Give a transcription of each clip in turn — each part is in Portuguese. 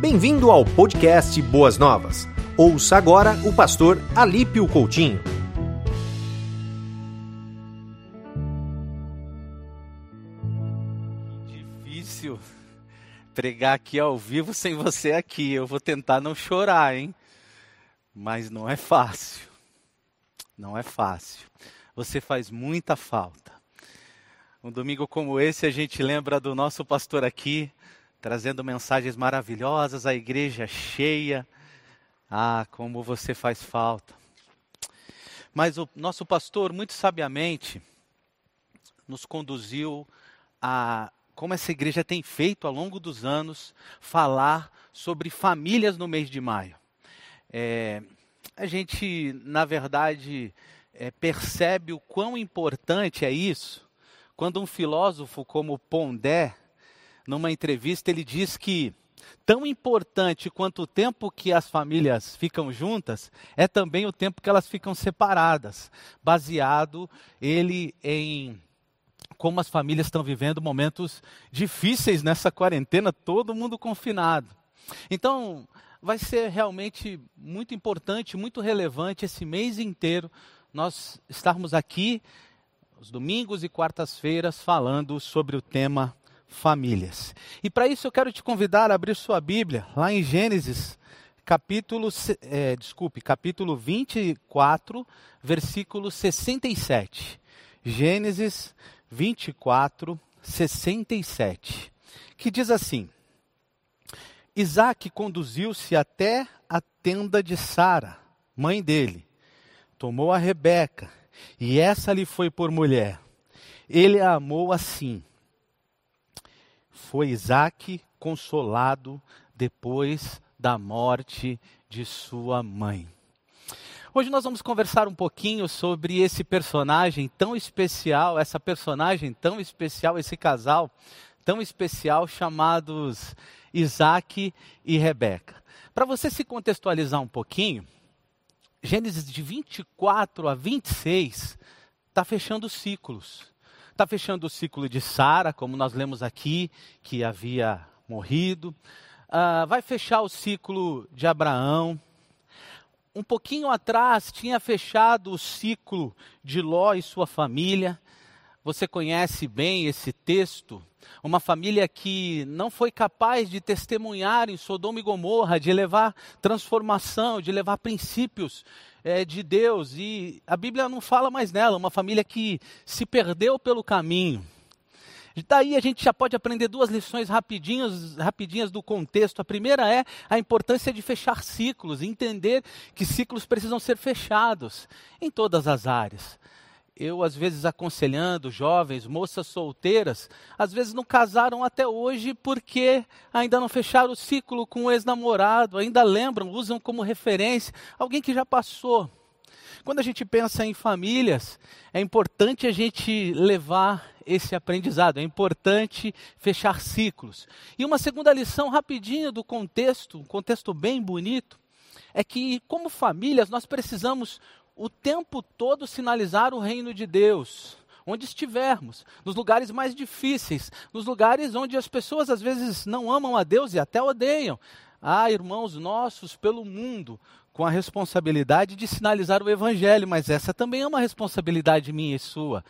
Bem-vindo ao podcast Boas Novas. Ouça agora o pastor Alípio Coutinho. Difícil pregar aqui ao vivo sem você aqui. Eu vou tentar não chorar, hein? Mas não é fácil. Não é fácil. Você faz muita falta. Um domingo como esse, a gente lembra do nosso pastor aqui, trazendo mensagens maravilhosas, a igreja cheia. Ah, como você faz falta. Mas o nosso pastor, muito sabiamente, nos conduziu a, como essa igreja tem feito ao longo dos anos, falar sobre famílias no mês de maio. É, a gente, na verdade, é, percebe o quão importante é isso quando um filósofo como Pondé numa entrevista, ele diz que tão importante quanto o tempo que as famílias ficam juntas é também o tempo que elas ficam separadas, baseado ele em como as famílias estão vivendo momentos difíceis nessa quarentena, todo mundo confinado. Então, vai ser realmente muito importante, muito relevante esse mês inteiro nós estarmos aqui, os domingos e quartas-feiras, falando sobre o tema famílias. E para isso eu quero te convidar a abrir sua Bíblia, lá em Gênesis, capítulo, é, desculpe, capítulo 24, versículo 67. Gênesis 24, 67. Que diz assim: Isaac conduziu-se até a tenda de Sara, mãe dele, tomou a Rebeca, e essa lhe foi por mulher. Ele a amou assim foi Isaac consolado depois da morte de sua mãe. Hoje nós vamos conversar um pouquinho sobre esse personagem tão especial, essa personagem tão especial, esse casal tão especial chamados Isaac e Rebeca. Para você se contextualizar um pouquinho, Gênesis de 24 a 26 está fechando ciclos. Está fechando o ciclo de Sara, como nós lemos aqui, que havia morrido. Uh, vai fechar o ciclo de Abraão. Um pouquinho atrás tinha fechado o ciclo de Ló e sua família. Você conhece bem esse texto? Uma família que não foi capaz de testemunhar em Sodoma e Gomorra, de levar transformação, de levar princípios é, de Deus. E a Bíblia não fala mais nela, uma família que se perdeu pelo caminho. Daí a gente já pode aprender duas lições rapidinhas, rapidinhas do contexto. A primeira é a importância de fechar ciclos, entender que ciclos precisam ser fechados em todas as áreas eu às vezes aconselhando jovens, moças solteiras, às vezes não casaram até hoje porque ainda não fecharam o ciclo com o ex-namorado, ainda lembram, usam como referência alguém que já passou. Quando a gente pensa em famílias, é importante a gente levar esse aprendizado, é importante fechar ciclos. E uma segunda lição rapidinha do contexto, um contexto bem bonito, é que como famílias nós precisamos o tempo todo sinalizar o reino de Deus, onde estivermos, nos lugares mais difíceis, nos lugares onde as pessoas às vezes não amam a Deus e até odeiam. Há irmãos nossos pelo mundo com a responsabilidade de sinalizar o evangelho, mas essa também é uma responsabilidade minha e sua.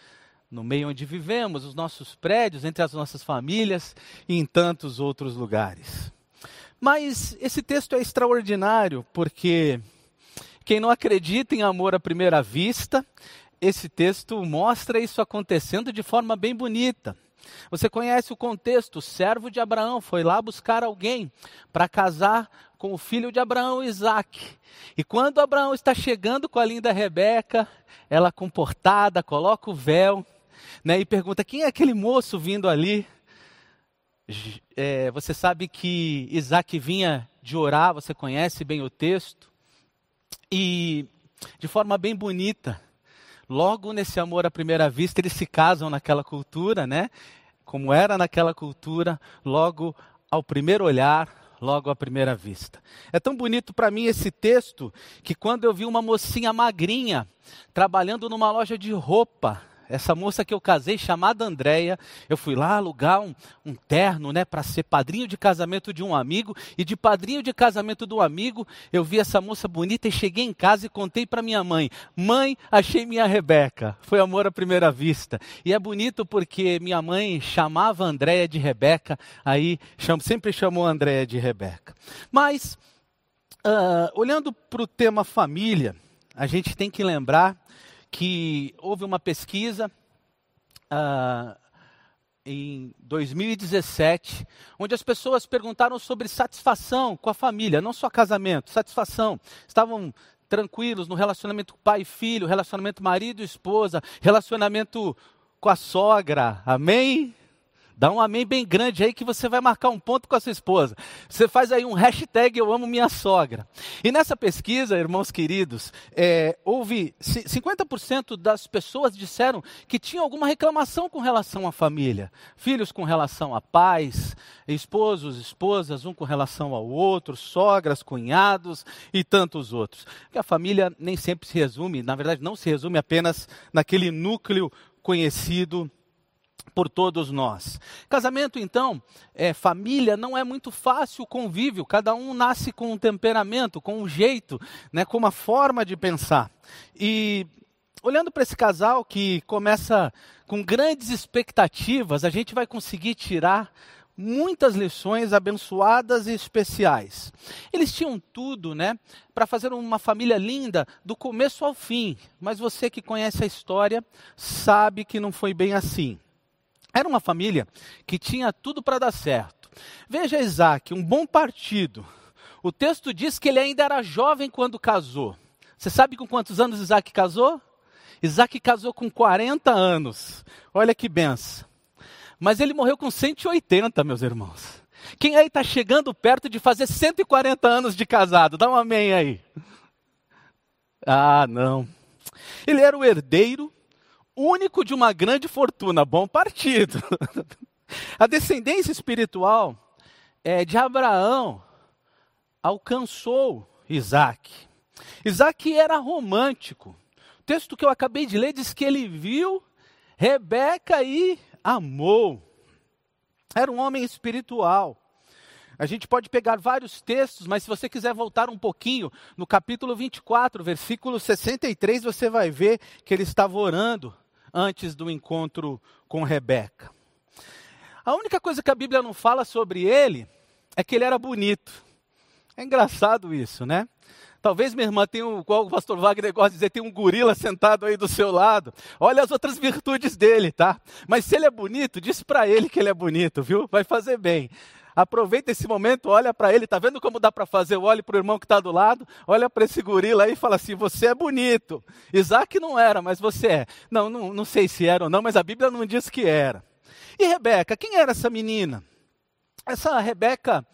No meio onde vivemos, os nossos prédios, entre as nossas famílias e em tantos outros lugares. Mas esse texto é extraordinário porque quem não acredita em amor à primeira vista, esse texto mostra isso acontecendo de forma bem bonita. Você conhece o contexto? O servo de Abraão foi lá buscar alguém para casar com o filho de Abraão, Isaac. E quando Abraão está chegando com a linda Rebeca, ela comportada, coloca o véu né, e pergunta: quem é aquele moço vindo ali? É, você sabe que Isaac vinha de orar, você conhece bem o texto. E de forma bem bonita, logo nesse amor à primeira vista, eles se casam naquela cultura, né? Como era naquela cultura, logo ao primeiro olhar, logo à primeira vista. É tão bonito para mim esse texto que quando eu vi uma mocinha magrinha trabalhando numa loja de roupa, essa moça que eu casei, chamada Andréia, eu fui lá alugar um, um terno, né, para ser padrinho de casamento de um amigo, e de padrinho de casamento do amigo, eu vi essa moça bonita e cheguei em casa e contei para minha mãe: Mãe, achei minha Rebeca. Foi amor à primeira vista. E é bonito porque minha mãe chamava Andréia de Rebeca, aí sempre chamou Andréia de Rebeca. Mas, uh, olhando para o tema família, a gente tem que lembrar que houve uma pesquisa uh, em 2017, onde as pessoas perguntaram sobre satisfação com a família, não só casamento, satisfação. Estavam tranquilos no relacionamento pai e filho, relacionamento marido e esposa, relacionamento com a sogra. Amém? Dá um amém bem grande aí que você vai marcar um ponto com a sua esposa. Você faz aí um hashtag Eu Amo Minha Sogra. E nessa pesquisa, irmãos queridos, é, houve 50% das pessoas disseram que tinham alguma reclamação com relação à família. Filhos com relação a pais, esposos, esposas, um com relação ao outro, sogras, cunhados e tantos outros. Porque a família nem sempre se resume, na verdade não se resume apenas naquele núcleo conhecido por todos nós. Casamento, então, é família, não é muito fácil o convívio, cada um nasce com um temperamento, com um jeito, né, com uma forma de pensar. E olhando para esse casal que começa com grandes expectativas, a gente vai conseguir tirar muitas lições abençoadas e especiais. Eles tinham tudo, né, para fazer uma família linda do começo ao fim, mas você que conhece a história sabe que não foi bem assim. Era uma família que tinha tudo para dar certo. Veja Isaac, um bom partido. O texto diz que ele ainda era jovem quando casou. Você sabe com quantos anos Isaac casou? Isaac casou com 40 anos. Olha que benção. Mas ele morreu com 180, meus irmãos. Quem aí está chegando perto de fazer 140 anos de casado? Dá um amém aí. Ah, não. Ele era o herdeiro único de uma grande fortuna, bom partido. A descendência espiritual é, de Abraão alcançou Isaac. Isaac era romântico. O texto que eu acabei de ler diz que ele viu Rebeca e amou. Era um homem espiritual. A gente pode pegar vários textos, mas se você quiser voltar um pouquinho, no capítulo 24, versículo 63, você vai ver que ele estava orando antes do encontro com Rebeca. A única coisa que a Bíblia não fala sobre ele é que ele era bonito. É engraçado isso, né? Talvez minha irmã tenha, um, qual o pastor Wagner gosta de dizer, tem um gorila sentado aí do seu lado. Olha as outras virtudes dele, tá? Mas se ele é bonito, diz para ele que ele é bonito, viu? Vai fazer bem. Aproveita esse momento, olha para ele, tá vendo como dá para fazer? Olhe para o irmão que está do lado, olha para esse gorila aí e fala assim: você é bonito. Isaac não era, mas você é. Não, não, não sei se era ou não, mas a Bíblia não diz que era. E Rebeca, quem era essa menina? Essa Rebeca,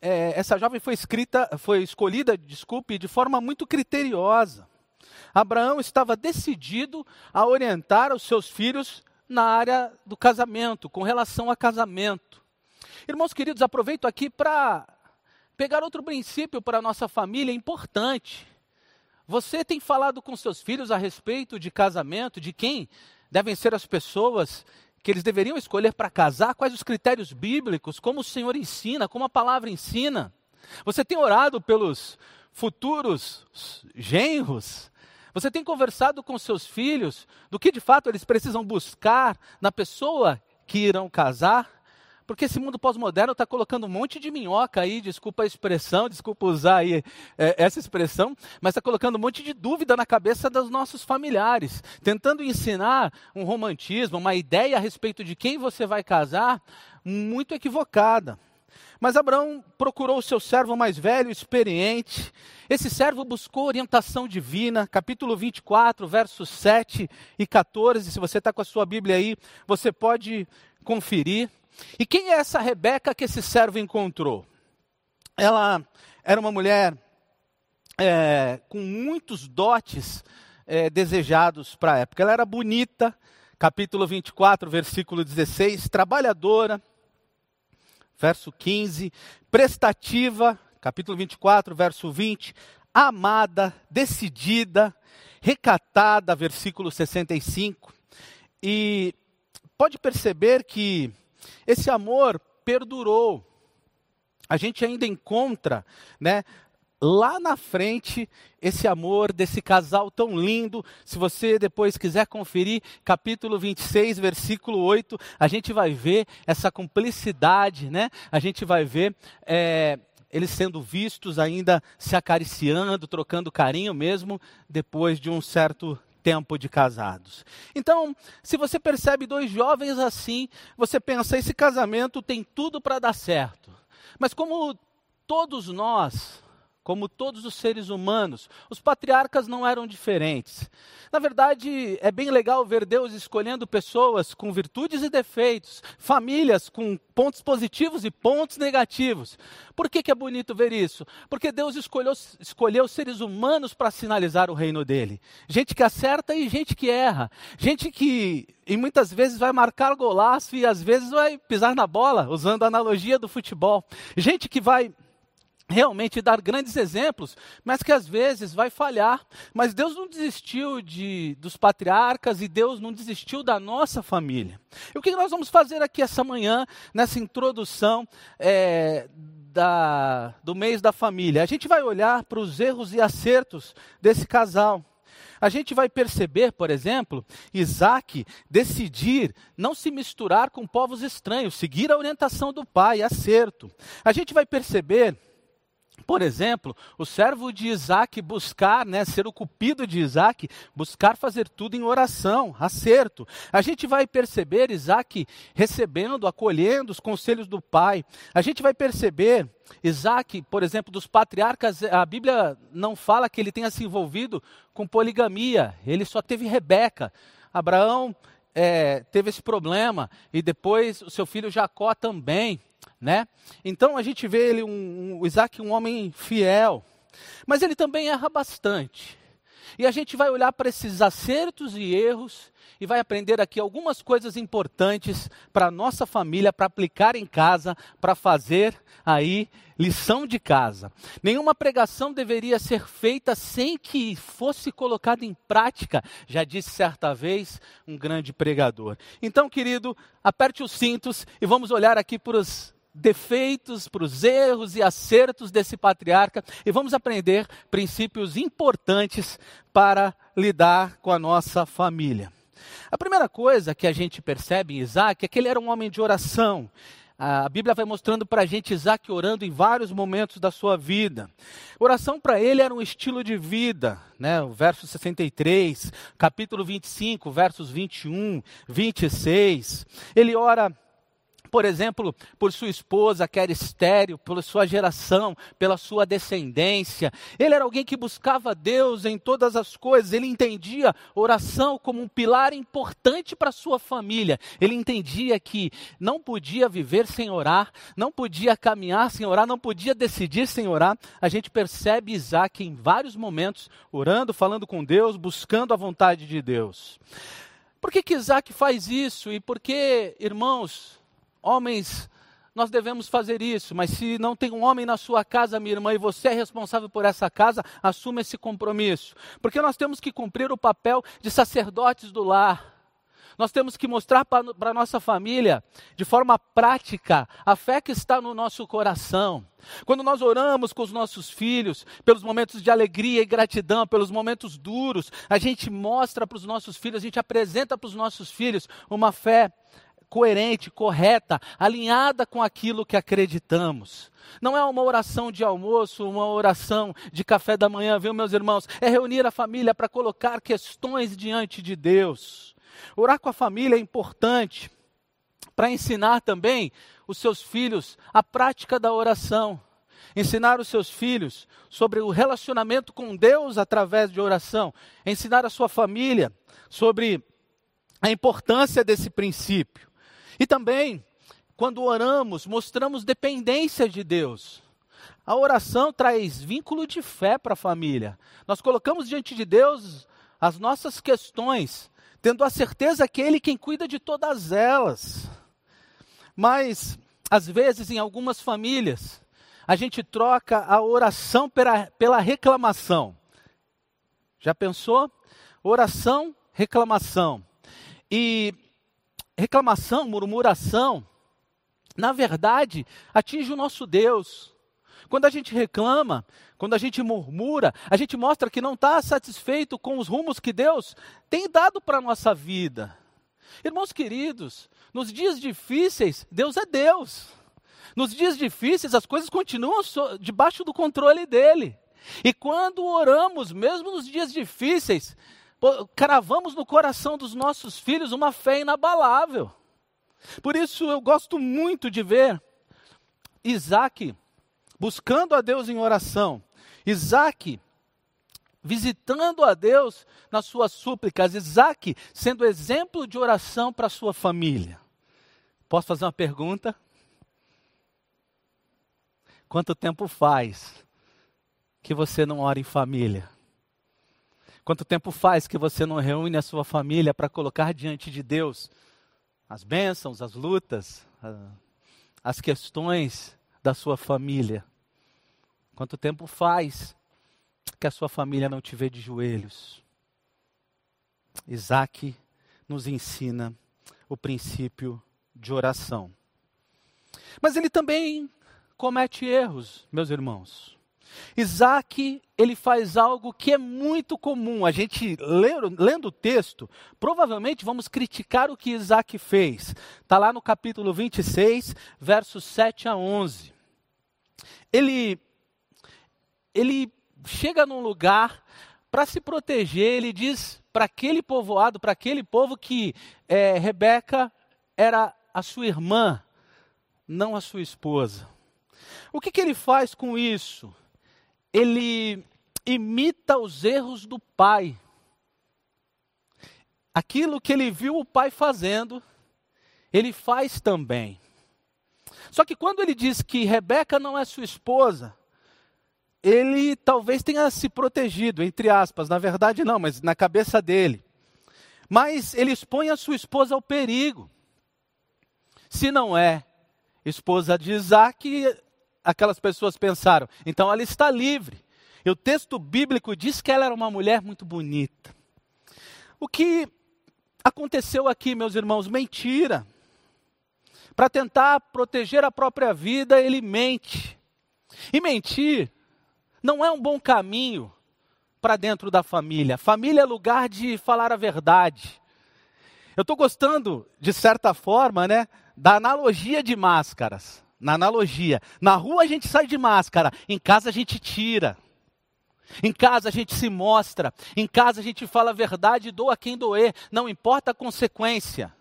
é, essa jovem foi escrita, foi escolhida, desculpe, de forma muito criteriosa. Abraão estava decidido a orientar os seus filhos na área do casamento, com relação a casamento. Irmãos queridos, aproveito aqui para pegar outro princípio para a nossa família importante. Você tem falado com seus filhos a respeito de casamento, de quem devem ser as pessoas que eles deveriam escolher para casar, quais os critérios bíblicos, como o Senhor ensina, como a palavra ensina. Você tem orado pelos futuros genros? Você tem conversado com seus filhos do que de fato eles precisam buscar na pessoa que irão casar? Porque esse mundo pós-moderno está colocando um monte de minhoca aí, desculpa a expressão, desculpa usar aí é, essa expressão, mas está colocando um monte de dúvida na cabeça dos nossos familiares, tentando ensinar um romantismo, uma ideia a respeito de quem você vai casar, muito equivocada. Mas Abraão procurou o seu servo mais velho, experiente. Esse servo buscou orientação divina, capítulo 24, versos 7 e 14. Se você está com a sua Bíblia aí, você pode conferir. E quem é essa Rebeca que esse servo encontrou? Ela era uma mulher é, com muitos dotes é, desejados para a época. Ela era bonita, capítulo 24, versículo 16, trabalhadora, verso 15, prestativa, capítulo 24, verso 20, amada, decidida, recatada, versículo 65. E pode perceber que esse amor perdurou. A gente ainda encontra, né, lá na frente esse amor desse casal tão lindo. Se você depois quiser conferir, capítulo 26, versículo 8, a gente vai ver essa cumplicidade, né? A gente vai ver. É, eles sendo vistos ainda se acariciando, trocando carinho mesmo, depois de um certo tempo de casados. Então, se você percebe dois jovens assim, você pensa: esse casamento tem tudo para dar certo. Mas como todos nós como todos os seres humanos. Os patriarcas não eram diferentes. Na verdade, é bem legal ver Deus escolhendo pessoas com virtudes e defeitos, famílias com pontos positivos e pontos negativos. Por que, que é bonito ver isso? Porque Deus escolheu, escolheu seres humanos para sinalizar o reino dele. Gente que acerta e gente que erra. Gente que e muitas vezes vai marcar golaço e às vezes vai pisar na bola, usando a analogia do futebol. Gente que vai realmente dar grandes exemplos, mas que às vezes vai falhar. Mas Deus não desistiu de, dos patriarcas e Deus não desistiu da nossa família. E o que nós vamos fazer aqui essa manhã, nessa introdução é, da, do mês da família? A gente vai olhar para os erros e acertos desse casal. A gente vai perceber, por exemplo, Isaac decidir não se misturar com povos estranhos, seguir a orientação do pai, acerto. A gente vai perceber por exemplo, o servo de Isaac buscar, né, ser o cupido de Isaac, buscar fazer tudo em oração, acerto. A gente vai perceber Isaac recebendo, acolhendo os conselhos do pai. A gente vai perceber Isaac, por exemplo, dos patriarcas, a Bíblia não fala que ele tenha se envolvido com poligamia, ele só teve Rebeca. Abraão é, teve esse problema, e depois o seu filho Jacó também né? Então a gente vê ele, um, um, Isaac, um homem fiel, mas ele também erra bastante. E a gente vai olhar para esses acertos e erros e vai aprender aqui algumas coisas importantes para a nossa família, para aplicar em casa, para fazer aí lição de casa. Nenhuma pregação deveria ser feita sem que fosse colocada em prática, já disse certa vez um grande pregador. Então, querido, aperte os cintos e vamos olhar aqui para os defeitos, para os erros e acertos desse patriarca e vamos aprender princípios importantes para lidar com a nossa família. A primeira coisa que a gente percebe em Isaac é que ele era um homem de oração. A Bíblia vai mostrando para a gente Isaac orando em vários momentos da sua vida. Oração para ele era um estilo de vida, né? O verso 63, capítulo 25, versos 21, 26. Ele ora por exemplo, por sua esposa, que era estéreo, pela sua geração, pela sua descendência. Ele era alguém que buscava Deus em todas as coisas. Ele entendia oração como um pilar importante para sua família. Ele entendia que não podia viver sem orar, não podia caminhar sem orar, não podia decidir sem orar. A gente percebe Isaac em vários momentos orando, falando com Deus, buscando a vontade de Deus. Por que, que Isaac faz isso? E por que, irmãos, Homens, nós devemos fazer isso, mas se não tem um homem na sua casa, minha irmã, e você é responsável por essa casa, assuma esse compromisso. Porque nós temos que cumprir o papel de sacerdotes do lar. Nós temos que mostrar para a nossa família, de forma prática, a fé que está no nosso coração. Quando nós oramos com os nossos filhos, pelos momentos de alegria e gratidão, pelos momentos duros, a gente mostra para os nossos filhos, a gente apresenta para os nossos filhos uma fé coerente, correta, alinhada com aquilo que acreditamos. Não é uma oração de almoço, uma oração de café da manhã, viu, meus irmãos? É reunir a família para colocar questões diante de Deus. Orar com a família é importante para ensinar também os seus filhos a prática da oração. Ensinar os seus filhos sobre o relacionamento com Deus através de oração. Ensinar a sua família sobre a importância desse princípio. E também, quando oramos, mostramos dependência de Deus. A oração traz vínculo de fé para a família. Nós colocamos diante de Deus as nossas questões, tendo a certeza que Ele quem cuida de todas elas. Mas, às vezes, em algumas famílias, a gente troca a oração pela, pela reclamação. Já pensou? Oração, reclamação. E reclamação, murmuração, na verdade, atinge o nosso Deus. Quando a gente reclama, quando a gente murmura, a gente mostra que não está satisfeito com os rumos que Deus tem dado para a nossa vida. Irmãos queridos, nos dias difíceis, Deus é Deus. Nos dias difíceis, as coisas continuam debaixo do controle dele. E quando oramos, mesmo nos dias difíceis, cravamos no coração dos nossos filhos uma fé inabalável. Por isso eu gosto muito de ver Isaac buscando a Deus em oração, Isaac visitando a Deus nas suas súplicas, Isaac sendo exemplo de oração para sua família. Posso fazer uma pergunta? Quanto tempo faz que você não ora em família? Quanto tempo faz que você não reúne a sua família para colocar diante de Deus as bênçãos, as lutas, as questões da sua família? Quanto tempo faz que a sua família não te vê de joelhos? Isaac nos ensina o princípio de oração. Mas ele também comete erros, meus irmãos. Isaac, ele faz algo que é muito comum. A gente, lendo, lendo o texto, provavelmente vamos criticar o que Isaac fez. Está lá no capítulo 26, versos 7 a 11. Ele, ele chega num lugar para se proteger, ele diz para aquele povoado, para aquele povo que é, Rebeca era a sua irmã, não a sua esposa. O que, que ele faz com isso? Ele imita os erros do pai. Aquilo que ele viu o pai fazendo, ele faz também. Só que quando ele diz que Rebeca não é sua esposa, ele talvez tenha se protegido, entre aspas, na verdade não, mas na cabeça dele. Mas ele expõe a sua esposa ao perigo. Se não é esposa de Isaac, aquelas pessoas pensaram, então ela está livre. E o texto bíblico diz que ela era uma mulher muito bonita. O que aconteceu aqui, meus irmãos? Mentira. Para tentar proteger a própria vida, ele mente. E mentir não é um bom caminho para dentro da família. Família é lugar de falar a verdade. Eu estou gostando, de certa forma, né, da analogia de máscaras na analogia. Na rua a gente sai de máscara, em casa a gente tira. Em casa a gente se mostra, em casa a gente fala a verdade doa quem doer, não importa a consequência.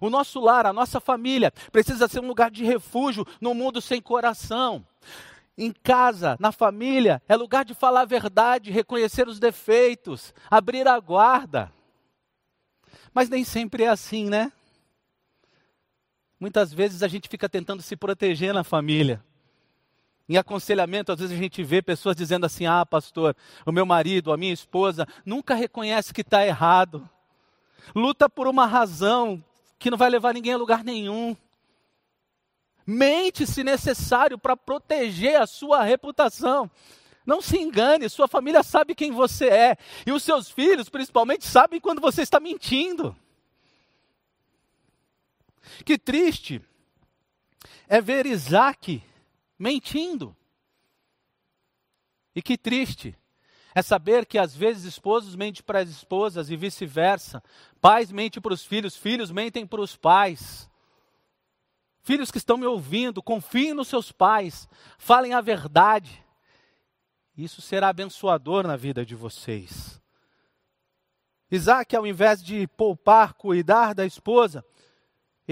O nosso lar, a nossa família, precisa ser um lugar de refúgio no mundo sem coração. Em casa, na família, é lugar de falar a verdade, reconhecer os defeitos, abrir a guarda. Mas nem sempre é assim, né? Muitas vezes a gente fica tentando se proteger na família. Em aconselhamento, às vezes a gente vê pessoas dizendo assim: ah, pastor, o meu marido, a minha esposa, nunca reconhece que está errado. Luta por uma razão que não vai levar ninguém a lugar nenhum. Mente se necessário para proteger a sua reputação. Não se engane, sua família sabe quem você é. E os seus filhos, principalmente, sabem quando você está mentindo. Que triste é ver Isaac mentindo. E que triste é saber que às vezes esposos mentem para as esposas e vice-versa. Pais mentem para os filhos, filhos mentem para os pais. Filhos que estão me ouvindo, confiem nos seus pais, falem a verdade. Isso será abençoador na vida de vocês. Isaac, ao invés de poupar, cuidar da esposa,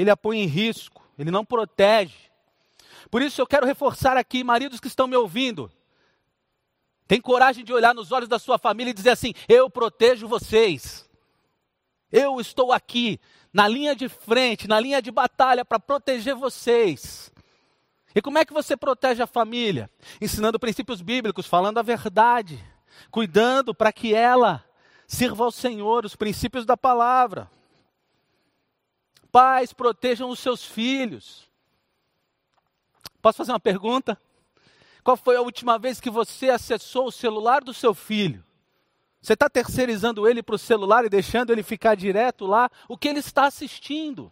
ele a põe em risco, ele não protege. Por isso eu quero reforçar aqui, maridos que estão me ouvindo, tem coragem de olhar nos olhos da sua família e dizer assim: Eu protejo vocês. Eu estou aqui, na linha de frente, na linha de batalha, para proteger vocês. E como é que você protege a família? Ensinando princípios bíblicos, falando a verdade, cuidando para que ela sirva ao Senhor, os princípios da palavra. Pais, protejam os seus filhos. Posso fazer uma pergunta? Qual foi a última vez que você acessou o celular do seu filho? Você está terceirizando ele para o celular e deixando ele ficar direto lá? O que ele está assistindo?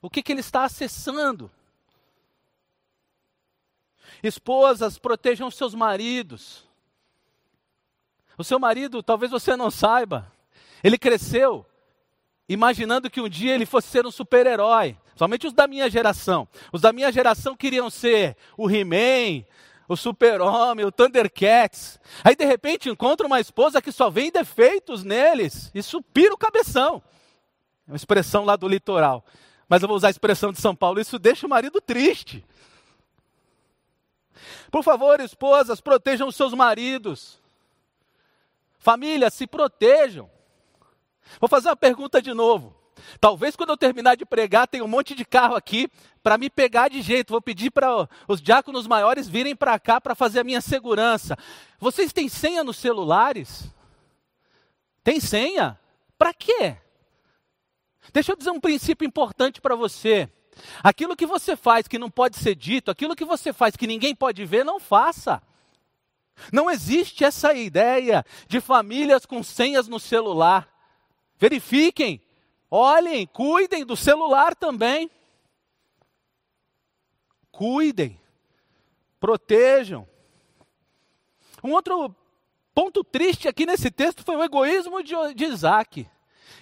O que, que ele está acessando? Esposas, protejam seus maridos. O seu marido, talvez você não saiba, ele cresceu imaginando que um dia ele fosse ser um super-herói. Somente os da minha geração. Os da minha geração queriam ser o He-Man, o Super-Homem, o Thundercats. Aí de repente encontra uma esposa que só vê defeitos neles. Isso pira o cabeção. É uma expressão lá do litoral. Mas eu vou usar a expressão de São Paulo. Isso deixa o marido triste. Por favor, esposas, protejam os seus maridos. Família, se protejam. Vou fazer uma pergunta de novo. Talvez quando eu terminar de pregar, tenha um monte de carro aqui para me pegar de jeito. Vou pedir para os diáconos maiores virem para cá para fazer a minha segurança. Vocês têm senha nos celulares? Tem senha? Para quê? Deixa eu dizer um princípio importante para você. Aquilo que você faz que não pode ser dito, aquilo que você faz que ninguém pode ver, não faça. Não existe essa ideia de famílias com senhas no celular. Verifiquem, olhem, cuidem do celular também. Cuidem, protejam. Um outro ponto triste aqui nesse texto foi o egoísmo de, Isaac.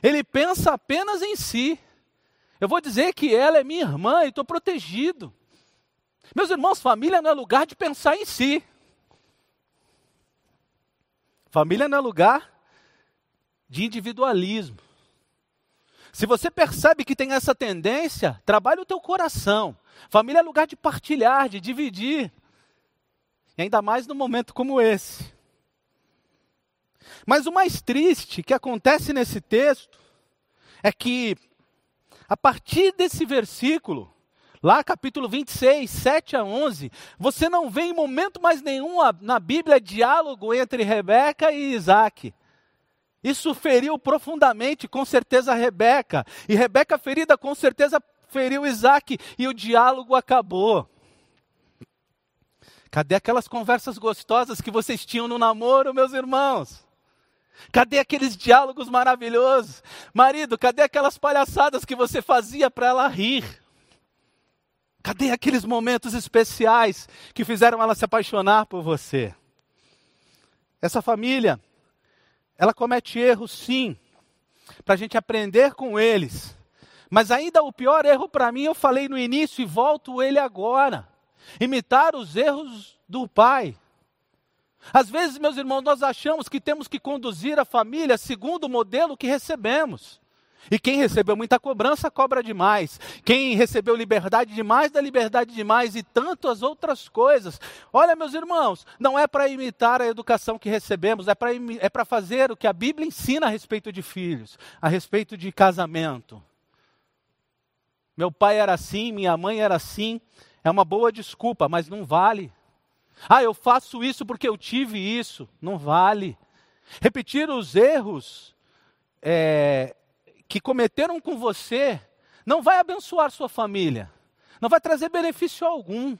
Ele pensa apenas em si. Eu vou dizer que ela é minha irmã e estou protegido. Meus irmãos, família não é lugar de pensar em si. Família não é lugar de individualismo. Se você percebe que tem essa tendência, trabalhe o teu coração. Família é lugar de partilhar, de dividir. E ainda mais num momento como esse. Mas o mais triste que acontece nesse texto é que, a partir desse versículo, lá capítulo 26, 7 a 11, você não vê em momento mais nenhum na Bíblia diálogo entre Rebeca e Isaac. Isso feriu profundamente, com certeza, Rebeca. E Rebeca, ferida, com certeza, feriu Isaac. E o diálogo acabou. Cadê aquelas conversas gostosas que vocês tinham no namoro, meus irmãos? Cadê aqueles diálogos maravilhosos? Marido, cadê aquelas palhaçadas que você fazia para ela rir? Cadê aqueles momentos especiais que fizeram ela se apaixonar por você? Essa família ela comete erros, sim, para a gente aprender com eles. Mas ainda o pior erro para mim, eu falei no início e volto ele agora: imitar os erros do pai. Às vezes, meus irmãos, nós achamos que temos que conduzir a família segundo o modelo que recebemos. E quem recebeu muita cobrança, cobra demais. Quem recebeu liberdade demais, dá liberdade demais. E tantas outras coisas. Olha, meus irmãos, não é para imitar a educação que recebemos, é para é fazer o que a Bíblia ensina a respeito de filhos, a respeito de casamento. Meu pai era assim, minha mãe era assim. É uma boa desculpa, mas não vale. Ah, eu faço isso porque eu tive isso. Não vale. Repetir os erros é, que cometeram com você não vai abençoar sua família, não vai trazer benefício algum,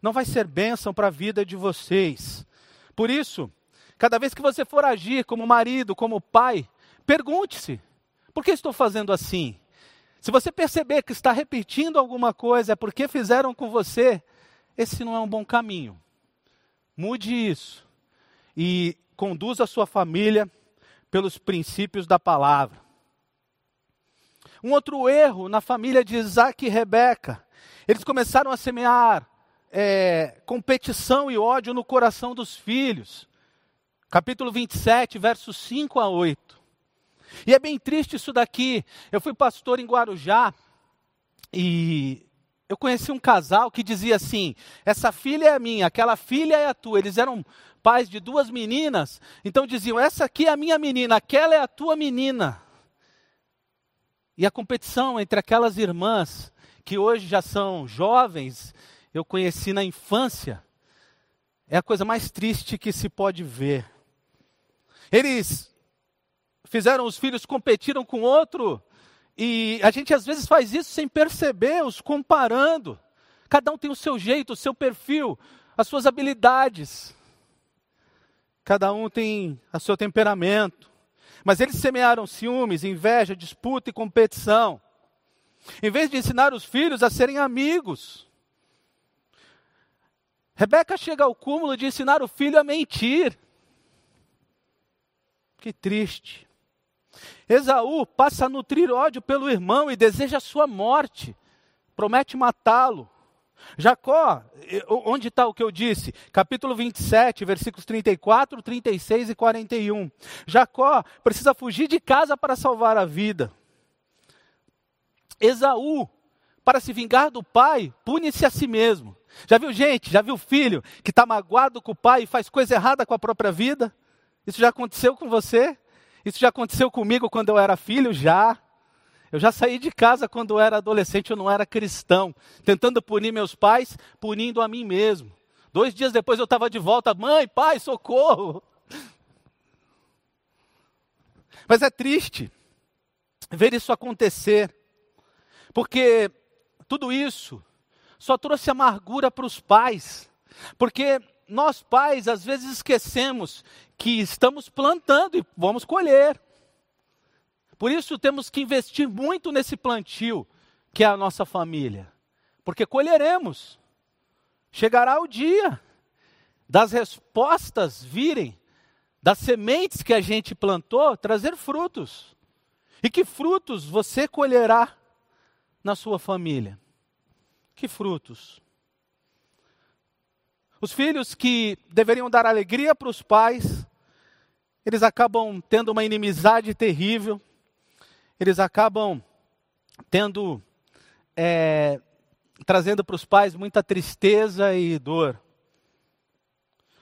não vai ser bênção para a vida de vocês. Por isso, cada vez que você for agir como marido, como pai, pergunte-se: por que estou fazendo assim? Se você perceber que está repetindo alguma coisa, é porque fizeram com você, esse não é um bom caminho. Mude isso e conduza a sua família pelos princípios da palavra. Um outro erro na família de Isaac e Rebeca. Eles começaram a semear é, competição e ódio no coração dos filhos. Capítulo 27, versos 5 a 8. E é bem triste isso daqui. Eu fui pastor em Guarujá e eu conheci um casal que dizia assim: essa filha é minha, aquela filha é a tua. Eles eram pais de duas meninas, então diziam: essa aqui é a minha menina, aquela é a tua menina. E a competição entre aquelas irmãs que hoje já são jovens, eu conheci na infância, é a coisa mais triste que se pode ver. Eles fizeram os filhos competiram com outro, e a gente às vezes faz isso sem perceber, os comparando. Cada um tem o seu jeito, o seu perfil, as suas habilidades. cada um tem o seu temperamento. Mas eles semearam ciúmes, inveja, disputa e competição. Em vez de ensinar os filhos a serem amigos. Rebeca chega ao cúmulo de ensinar o filho a mentir. Que triste. Esaú passa a nutrir ódio pelo irmão e deseja sua morte. Promete matá-lo. Jacó, onde está o que eu disse? Capítulo 27, versículos 34, 36 e 41. Jacó precisa fugir de casa para salvar a vida. Esaú, para se vingar do pai, pune-se a si mesmo. Já viu gente, já viu filho que está magoado com o pai e faz coisa errada com a própria vida? Isso já aconteceu com você? Isso já aconteceu comigo quando eu era filho? Já. Eu já saí de casa quando era adolescente, eu não era cristão, tentando punir meus pais, punindo a mim mesmo. Dois dias depois eu estava de volta, mãe, pai, socorro. Mas é triste ver isso acontecer, porque tudo isso só trouxe amargura para os pais, porque nós pais às vezes esquecemos que estamos plantando e vamos colher. Por isso temos que investir muito nesse plantio, que é a nossa família, porque colheremos. Chegará o dia das respostas virem, das sementes que a gente plantou, trazer frutos. E que frutos você colherá na sua família? Que frutos? Os filhos que deveriam dar alegria para os pais, eles acabam tendo uma inimizade terrível, eles acabam tendo, é, trazendo para os pais muita tristeza e dor.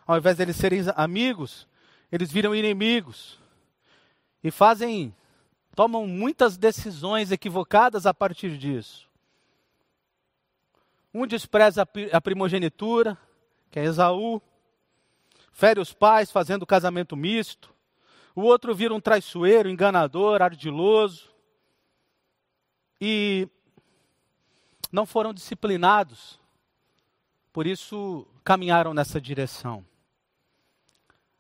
Ao invés de eles serem amigos, eles viram inimigos e fazem, tomam muitas decisões equivocadas a partir disso. Um despreza a primogenitura, que é Esaú, fere os pais fazendo casamento misto. O outro vira um traiçoeiro, enganador, ardiloso. E não foram disciplinados, por isso caminharam nessa direção.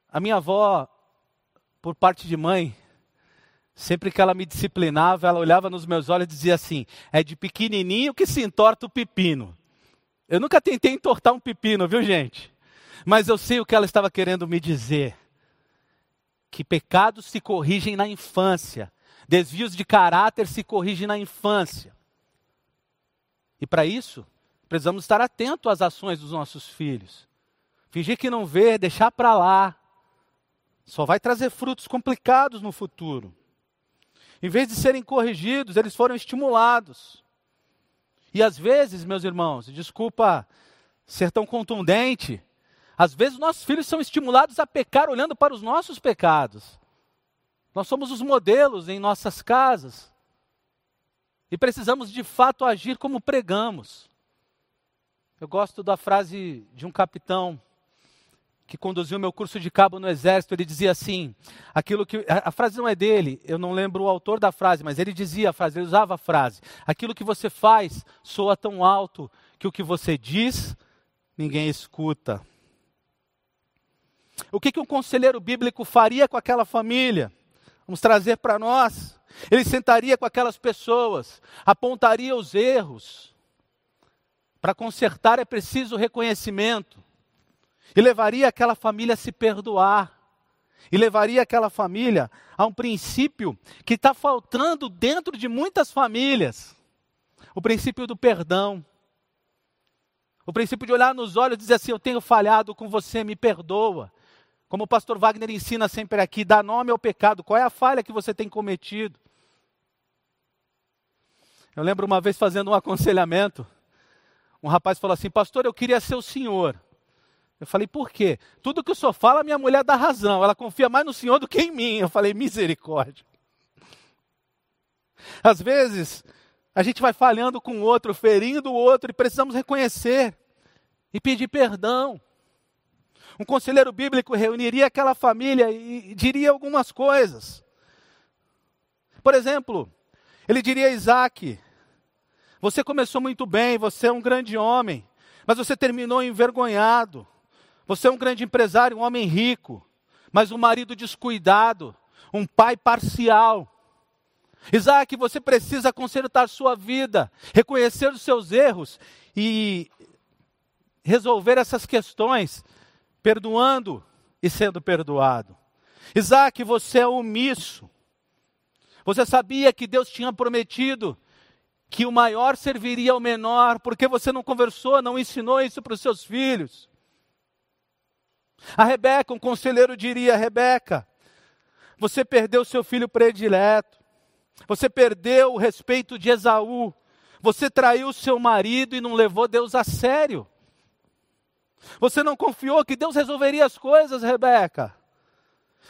A minha avó, por parte de mãe, sempre que ela me disciplinava, ela olhava nos meus olhos e dizia assim: é de pequenininho que se entorta o pepino. Eu nunca tentei entortar um pepino, viu gente? Mas eu sei o que ela estava querendo me dizer que pecados se corrigem na infância, desvios de caráter se corrigem na infância. E para isso, precisamos estar atentos às ações dos nossos filhos. Fingir que não vê, deixar para lá, só vai trazer frutos complicados no futuro. Em vez de serem corrigidos, eles foram estimulados. E às vezes, meus irmãos, desculpa ser tão contundente, às vezes nossos filhos são estimulados a pecar olhando para os nossos pecados. Nós somos os modelos em nossas casas. E precisamos de fato agir como pregamos. Eu gosto da frase de um capitão que conduziu meu curso de cabo no exército, ele dizia assim, aquilo que a, a frase não é dele, eu não lembro o autor da frase, mas ele dizia a frase, ele usava a frase: aquilo que você faz soa tão alto que o que você diz ninguém escuta. O que, que um conselheiro bíblico faria com aquela família? Vamos trazer para nós. Ele sentaria com aquelas pessoas, apontaria os erros. Para consertar é preciso reconhecimento. E levaria aquela família a se perdoar. E levaria aquela família a um princípio que está faltando dentro de muitas famílias: o princípio do perdão. O princípio de olhar nos olhos e dizer assim: Eu tenho falhado com você, me perdoa. Como o pastor Wagner ensina sempre aqui, dá nome ao pecado. Qual é a falha que você tem cometido? Eu lembro uma vez fazendo um aconselhamento, um rapaz falou assim: Pastor, eu queria ser o senhor. Eu falei, por quê? Tudo que o senhor fala, minha mulher dá razão. Ela confia mais no senhor do que em mim. Eu falei, misericórdia. Às vezes, a gente vai falhando com o outro, ferindo o outro, e precisamos reconhecer e pedir perdão. Um conselheiro bíblico reuniria aquela família e diria algumas coisas. Por exemplo, ele diria a Isaac: Você começou muito bem, você é um grande homem, mas você terminou envergonhado. Você é um grande empresário, um homem rico. mas um marido descuidado, um pai parcial. Isaac, você precisa consertar sua vida, reconhecer os seus erros e resolver essas questões, perdoando e sendo perdoado. Isaac, você é omisso. Você sabia que Deus tinha prometido que o maior serviria ao menor, porque você não conversou, não ensinou isso para os seus filhos. A Rebeca, um conselheiro diria: Rebeca, você perdeu seu filho predileto, você perdeu o respeito de Esaú, você traiu seu marido e não levou Deus a sério. Você não confiou que Deus resolveria as coisas, Rebeca.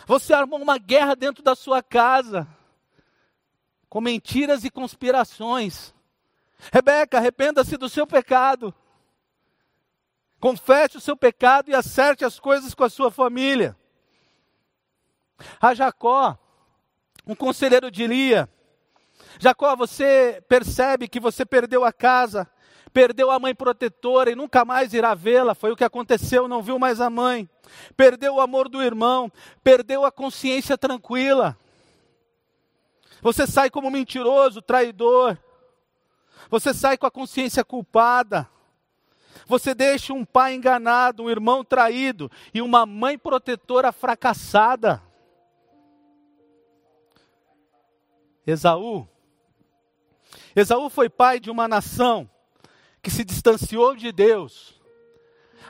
Você armou uma guerra dentro da sua casa, com mentiras e conspirações. Rebeca, arrependa-se do seu pecado. Confesse o seu pecado e acerte as coisas com a sua família. A Jacó, um conselheiro diria: Jacó, você percebe que você perdeu a casa, perdeu a mãe protetora e nunca mais irá vê-la. Foi o que aconteceu, não viu mais a mãe. Perdeu o amor do irmão, perdeu a consciência tranquila. Você sai como mentiroso, traidor. Você sai com a consciência culpada. Você deixa um pai enganado, um irmão traído e uma mãe protetora fracassada. Esaú. Esaú foi pai de uma nação que se distanciou de Deus.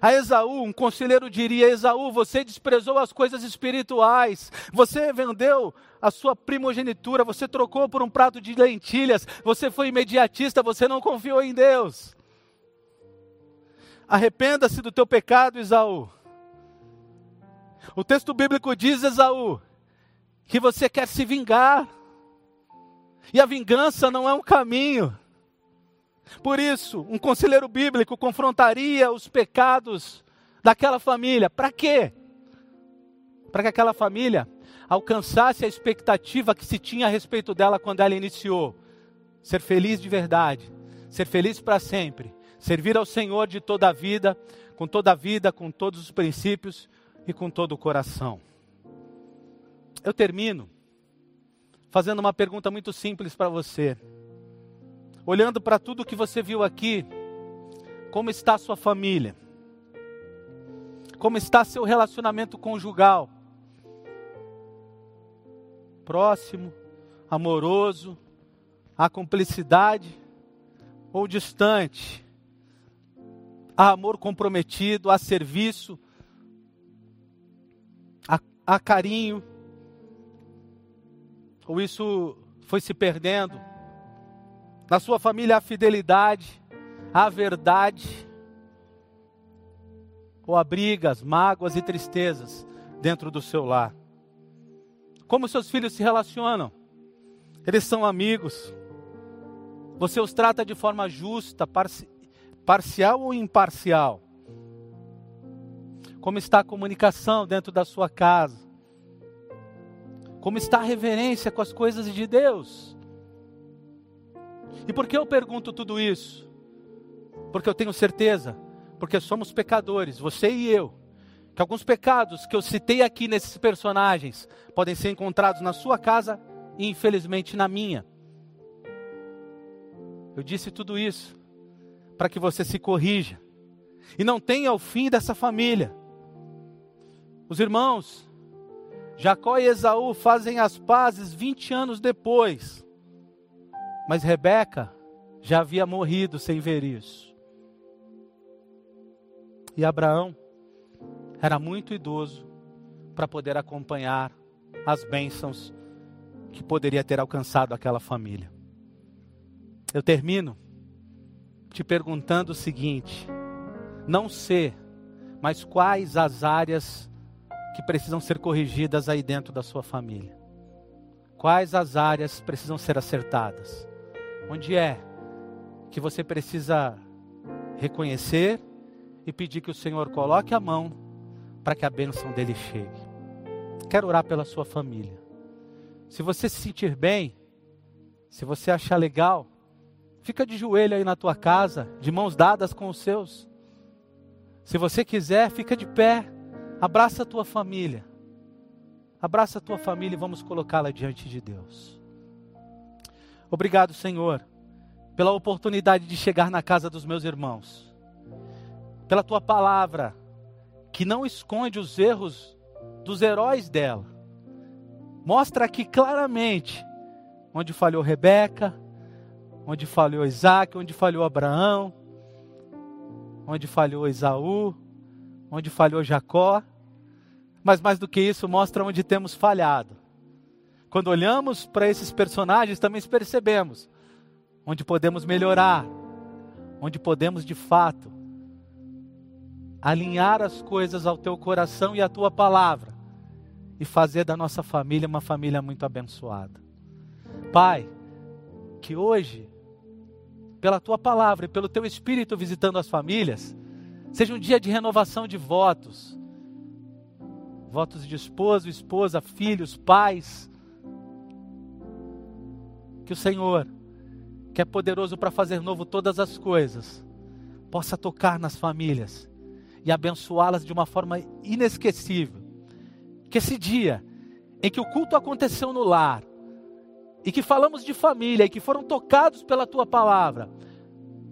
A Esaú, um conselheiro diria: Esaú, você desprezou as coisas espirituais, você vendeu a sua primogenitura, você trocou por um prato de lentilhas, você foi imediatista, você não confiou em Deus. Arrependa-se do teu pecado, Esaú. O texto bíblico diz, Esaú, que você quer se vingar. E a vingança não é um caminho. Por isso, um conselheiro bíblico confrontaria os pecados daquela família. Para quê? Para que aquela família alcançasse a expectativa que se tinha a respeito dela quando ela iniciou. Ser feliz de verdade, ser feliz para sempre, servir ao Senhor de toda a vida, com toda a vida, com todos os princípios e com todo o coração. Eu termino fazendo uma pergunta muito simples para você. Olhando para tudo que você viu aqui, como está a sua família? Como está seu relacionamento conjugal? Próximo, amoroso, a cumplicidade ou distante? Há amor comprometido, há serviço, há, há carinho, ou isso foi se perdendo? Na sua família há fidelidade, há verdade, ou há brigas, mágoas e tristezas dentro do seu lar? Como seus filhos se relacionam? Eles são amigos? Você os trata de forma justa, parci parcial ou imparcial? Como está a comunicação dentro da sua casa? Como está a reverência com as coisas de Deus? E por que eu pergunto tudo isso? Porque eu tenho certeza, porque somos pecadores, você e eu, que alguns pecados que eu citei aqui nesses personagens podem ser encontrados na sua casa e infelizmente na minha. Eu disse tudo isso para que você se corrija e não tenha o fim dessa família. Os irmãos Jacó e Esaú fazem as pazes 20 anos depois. Mas Rebeca já havia morrido sem ver isso. E Abraão era muito idoso para poder acompanhar as bênçãos que poderia ter alcançado aquela família. Eu termino te perguntando o seguinte: não sei, mas quais as áreas que precisam ser corrigidas aí dentro da sua família? Quais as áreas precisam ser acertadas? Onde é que você precisa reconhecer e pedir que o Senhor coloque a mão para que a bênção dele chegue? Quero orar pela sua família. Se você se sentir bem, se você achar legal, fica de joelho aí na tua casa, de mãos dadas com os seus. Se você quiser, fica de pé. Abraça a tua família. Abraça a tua família e vamos colocá-la diante de Deus. Obrigado, Senhor, pela oportunidade de chegar na casa dos meus irmãos, pela tua palavra, que não esconde os erros dos heróis dela. Mostra aqui claramente onde falhou Rebeca, onde falhou Isaac, onde falhou Abraão, onde falhou Esaú, onde falhou Jacó, mas mais do que isso, mostra onde temos falhado. Quando olhamos para esses personagens, também percebemos onde podemos melhorar, onde podemos de fato alinhar as coisas ao teu coração e à tua palavra e fazer da nossa família uma família muito abençoada. Pai, que hoje, pela tua palavra e pelo teu espírito visitando as famílias, seja um dia de renovação de votos. Votos de esposo, esposa, filhos, pais. Que o Senhor, que é poderoso para fazer novo todas as coisas, possa tocar nas famílias e abençoá-las de uma forma inesquecível. Que esse dia em que o culto aconteceu no lar, e que falamos de família, e que foram tocados pela tua palavra,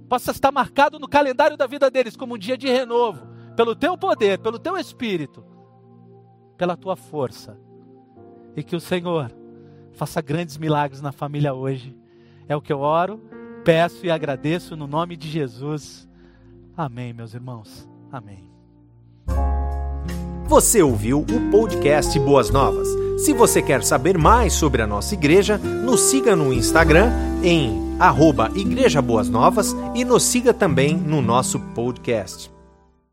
possa estar marcado no calendário da vida deles como um dia de renovo, pelo teu poder, pelo teu espírito, pela tua força. E que o Senhor faça grandes milagres na família hoje. É o que eu oro, peço e agradeço no nome de Jesus. Amém, meus irmãos. Amém. Você ouviu o podcast Boas Novas. Se você quer saber mais sobre a nossa igreja, nos siga no Instagram em arroba Igreja Boas Novas e nos siga também no nosso podcast.